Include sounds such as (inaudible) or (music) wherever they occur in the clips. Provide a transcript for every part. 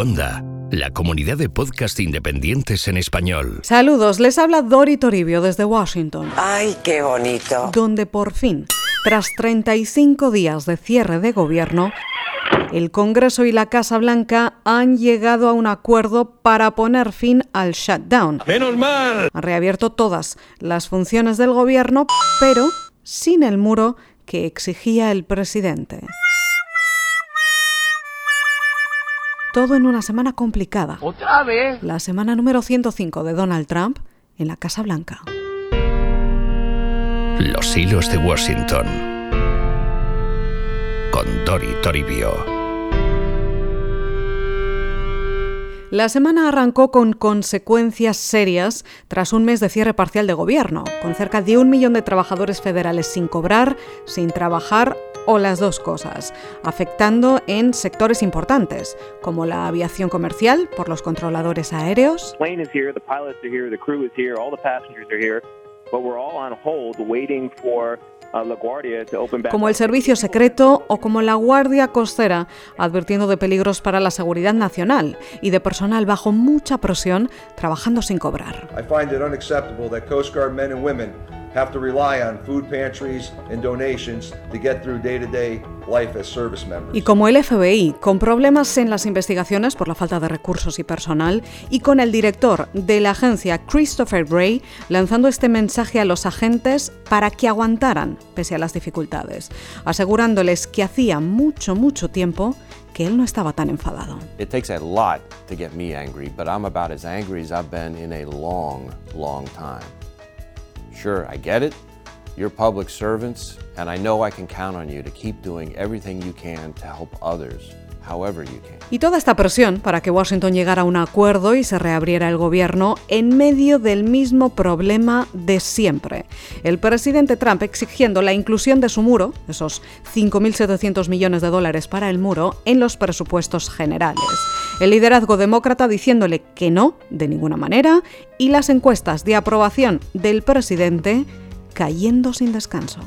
Onda, la comunidad de podcast independientes en español. Saludos, les habla Dori Toribio desde Washington. ¡Ay, qué bonito! Donde por fin, tras 35 días de cierre de gobierno, el Congreso y la Casa Blanca han llegado a un acuerdo para poner fin al shutdown. ¡Menos mal! Han reabierto todas las funciones del gobierno, pero sin el muro que exigía el presidente. Todo en una semana complicada. ¿Otra vez? La semana número 105 de Donald Trump en la Casa Blanca. Los hilos de Washington. Con Dori Toribio. La semana arrancó con consecuencias serias tras un mes de cierre parcial de gobierno, con cerca de un millón de trabajadores federales sin cobrar, sin trabajar o las dos cosas, afectando en sectores importantes, como la aviación comercial por los controladores aéreos. Como el servicio secreto o como la Guardia Costera, advirtiendo de peligros para la seguridad nacional y de personal bajo mucha presión trabajando sin cobrar. I find it have to rely on food pantries and donations to get through day-to-day life as service members. Y como el FBI, con problemas en las investigaciones por la falta de recursos y personal, y con el director de la agencia Christopher Bray lanzando este mensaje a los agentes para que aguantaran pese a las dificultades, asegurándoles que hacía mucho, mucho tiempo que él no estaba tan enfadado. It takes a lot to get me angry, but I'm about as angry as I've been in a long, long time. Sure, I get it. You're public servants, and I know I can count on you to keep doing everything you can to help others. Y toda esta presión para que Washington llegara a un acuerdo y se reabriera el gobierno en medio del mismo problema de siempre. El presidente Trump exigiendo la inclusión de su muro, esos 5.700 millones de dólares para el muro, en los presupuestos generales. El liderazgo demócrata diciéndole que no, de ninguna manera, y las encuestas de aprobación del presidente cayendo sin descanso.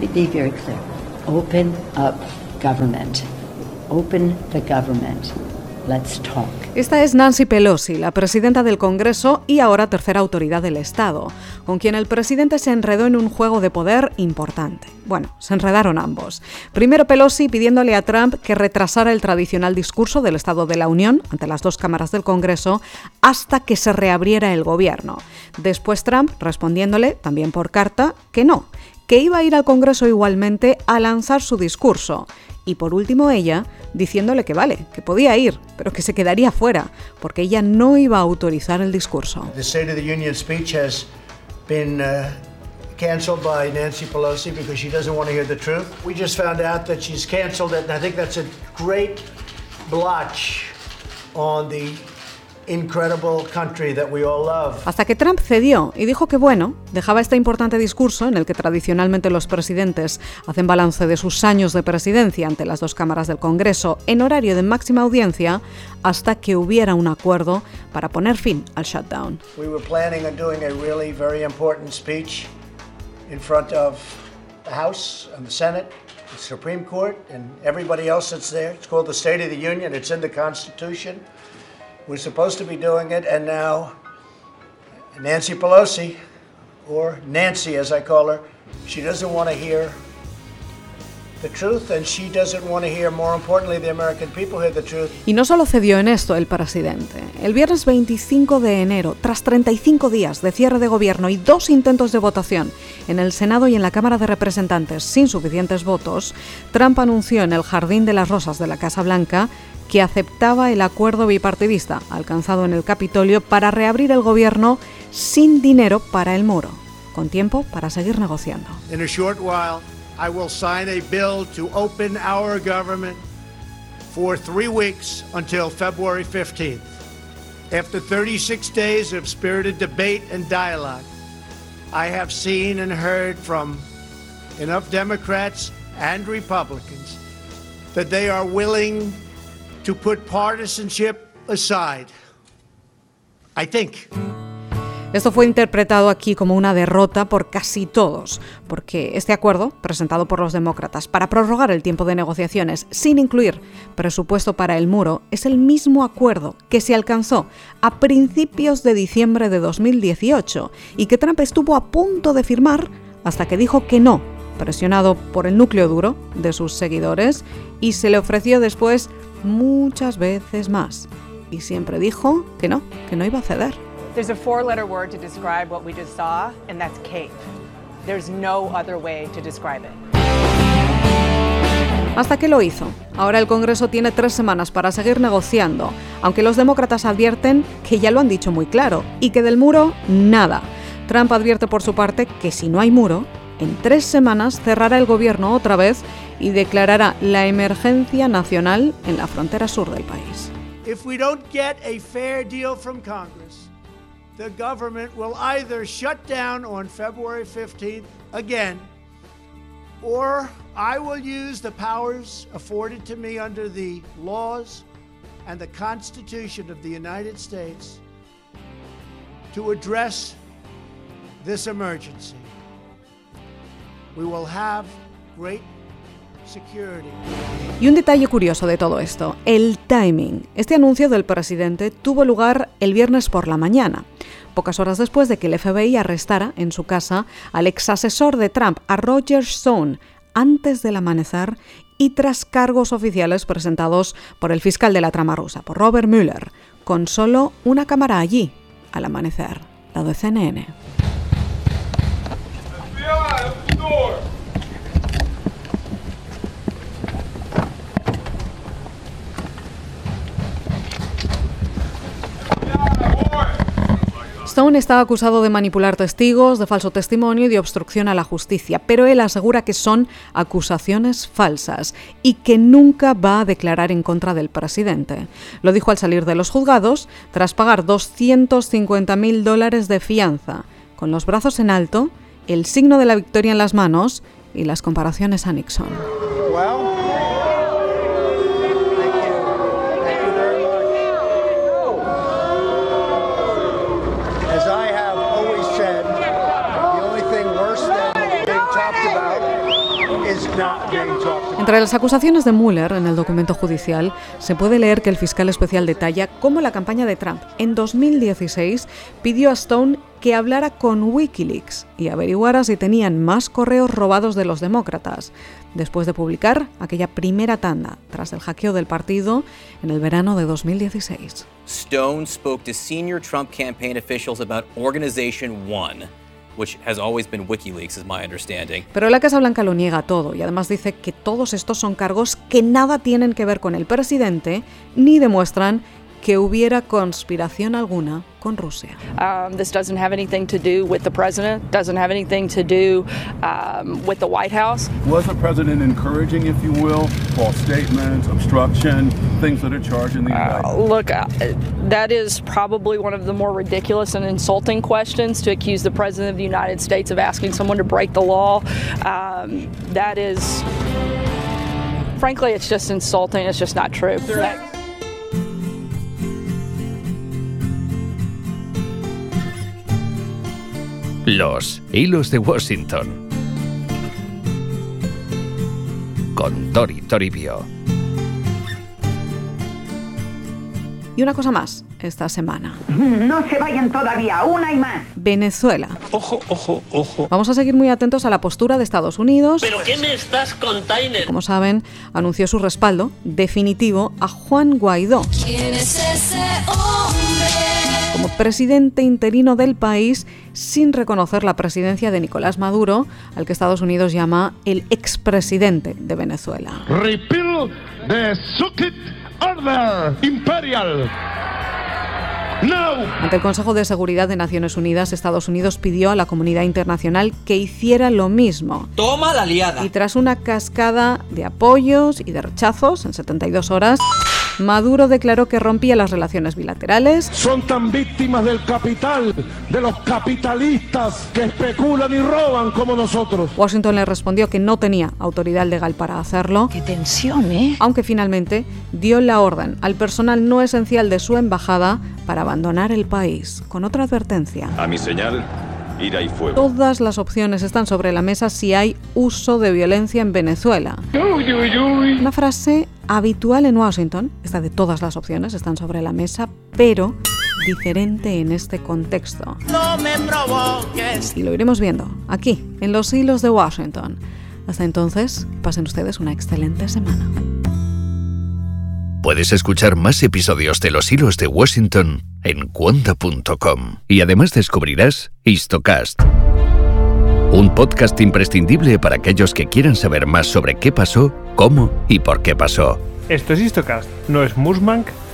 Be very clear. Open up government. Open the government. Let's talk. Esta es Nancy Pelosi, la presidenta del Congreso y ahora tercera autoridad del Estado, con quien el presidente se enredó en un juego de poder importante. Bueno, se enredaron ambos. Primero Pelosi pidiéndole a Trump que retrasara el tradicional discurso del Estado de la Unión ante las dos cámaras del Congreso hasta que se reabriera el gobierno. Después Trump respondiéndole, también por carta, que no, que iba a ir al Congreso igualmente a lanzar su discurso. Y por último ella, diciéndole que vale, que podía ir, pero que se quedaría fuera, porque ella no iba a autorizar el discurso. The State of the Union speech has been uh, canceled by Nancy Pelosi because she doesn't want to hear the truth. We just found out that she's canceled it, and I think that's a great blotch on the Hasta que Trump cedió y dijo que bueno, dejaba este importante discurso en el que tradicionalmente los presidentes hacen balance de sus años de presidencia ante las dos cámaras del Congreso en horario de máxima audiencia hasta que hubiera un acuerdo para poner fin al shutdown. We're supposed to be doing it, and now Nancy Pelosi, or Nancy as I call her, she doesn't want to hear the truth, and she doesn't want to hear, more importantly, the American people hear the truth. Y no solo cedió en esto el presidente. El viernes 25 de enero, tras 35 días de cierre de gobierno y dos intentos de votación en el Senado y en la Cámara de Representantes sin suficientes votos, Trump anunció en el Jardín de las Rosas de la Casa Blanca que aceptaba el acuerdo bipartidista alcanzado en el Capitolio para reabrir el gobierno sin dinero para el muro, con tiempo para seguir negociando. In a short while, I will sign a bill to open our government for three weeks until February 15th. After 36 days of spirited debate and dialogue, I have seen and heard from enough Democrats and Republicans that they are willing to put partisanship aside. I think. Esto fue interpretado aquí como una derrota por casi todos, porque este acuerdo, presentado por los demócratas para prorrogar el tiempo de negociaciones sin incluir presupuesto para el muro, es el mismo acuerdo que se alcanzó a principios de diciembre de 2018 y que Trump estuvo a punto de firmar hasta que dijo que no, presionado por el núcleo duro de sus seguidores, y se le ofreció después muchas veces más. Y siempre dijo que no, que no iba a ceder. There's a four-letter word to describe what we just saw, and that's cave. There's no other way to describe it. Hasta que lo hizo. Ahora el Congreso tiene tres semanas para seguir negociando, aunque los demócratas advierten que ya lo han dicho muy claro y que del muro nada. Trump advierte por su parte que si no hay muro, en tres semanas cerrará el gobierno otra vez y declarará la emergencia nacional en la frontera sur del país. If we don't get a fair deal from Congress, the government will either shut down on February 15th again, or I will use the powers afforded to me under the laws and the Constitution of the United States to address this emergency. We will have great security. Y un detalle curioso de todo esto, el timing. Este anuncio del presidente tuvo lugar el viernes por la mañana, pocas horas después de que el FBI arrestara en su casa al ex asesor de Trump, a Roger Stone, antes del amanecer y tras cargos oficiales presentados por el fiscal de la trama rusa, por Robert Mueller, con solo una cámara allí, al amanecer, la de CNN. Stone está acusado de manipular testigos, de falso testimonio y de obstrucción a la justicia, pero él asegura que son acusaciones falsas y que nunca va a declarar en contra del presidente. Lo dijo al salir de los juzgados tras pagar 250 mil dólares de fianza, con los brazos en alto, el signo de la victoria en las manos y las comparaciones a Nixon. Entre las acusaciones de Mueller en el documento judicial se puede leer que el fiscal especial detalla cómo la campaña de Trump en 2016 pidió a Stone que hablara con Wikileaks y averiguara si tenían más correos robados de los demócratas, después de publicar aquella primera tanda tras el hackeo del partido en el verano de 2016. Stone spoke to senior Trump campaign officials about Organization One, which has always been WikiLeaks, is my understanding. Pero la Casa Blanca lo niega todo y además dice que todos estos son cargos que nada tienen que ver con el presidente ni demuestran que hubiera conspiración alguna con Rusia. Um, this doesn't have anything to do with the president, doesn't have anything to do um, with the White House. Was the president encouraging, if you will, false statements, obstruction, things that are charged in the Uh, look, uh, that is probably one of the more ridiculous and insulting questions to accuse the president of the United States of asking someone to break the law. Um, that is, frankly, it's just insulting. It's just not true. Los hilos de Washington. Con Tori Toribio. Y una cosa más esta semana. No se vayan todavía, una y más. Venezuela. Ojo, ojo, ojo. Vamos a seguir muy atentos a la postura de Estados Unidos. ¿Pero qué me estás contando? Como saben, anunció su respaldo definitivo a Juan Guaidó ¿Quién es ese hombre? Como presidente interino del país sin reconocer la presidencia de Nicolás Maduro, al que Estados Unidos llama el expresidente de Venezuela. Repeal the Sukkot Order Imperial. Now. Ante el Consejo de Seguridad de Naciones Unidas, Estados Unidos pidió a la comunidad internacional que hiciera lo mismo. Toma la liada. Y tras una cascada de apoyos y de rechazos en 72 horas, Maduro declaró que rompía las relaciones bilaterales. Son tan víctimas del capital, de los capitalistas que especulan y roban como nosotros. Washington le respondió que no tenía autoridad legal para hacerlo. ¡Qué tensión, eh! Aunque finalmente dio la orden al personal no esencial de su embajada para abandonar el país, con otra advertencia. A mi señal, ira y fuego. Todas las opciones están sobre la mesa si hay uso de violencia en Venezuela. Uy, uy, uy. Una frase habitual en Washington, esta de todas las opciones están sobre la mesa, pero diferente en este contexto. No me provoques. Y lo iremos viendo aquí, en los hilos de Washington. Hasta entonces, pasen ustedes una excelente semana. Puedes escuchar más episodios de Los Hilos de Washington en cuanta.com y además descubrirás Histocast, un podcast imprescindible para aquellos que quieran saber más sobre qué pasó, cómo y por qué pasó. Esto es Histocast, no es Musmank,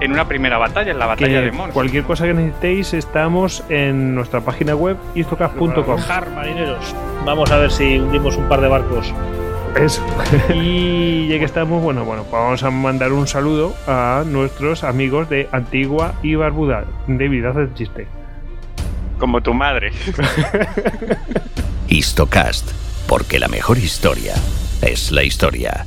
en una primera batalla, en la batalla Que de Mons. cualquier cosa que necesitéis, estamos en nuestra página web histocast.com. Jar, marineros. Vamos a ver si hundimos un par de barcos. Eso. (laughs) (laughs) y ya que estamos, bueno, bueno, pues vamos a mandar un saludo a nuestros amigos de Antigua y Barbuda. David, haz el chiste. Como tu madre. (laughs) Histocast, porque la mejor historia es la historia.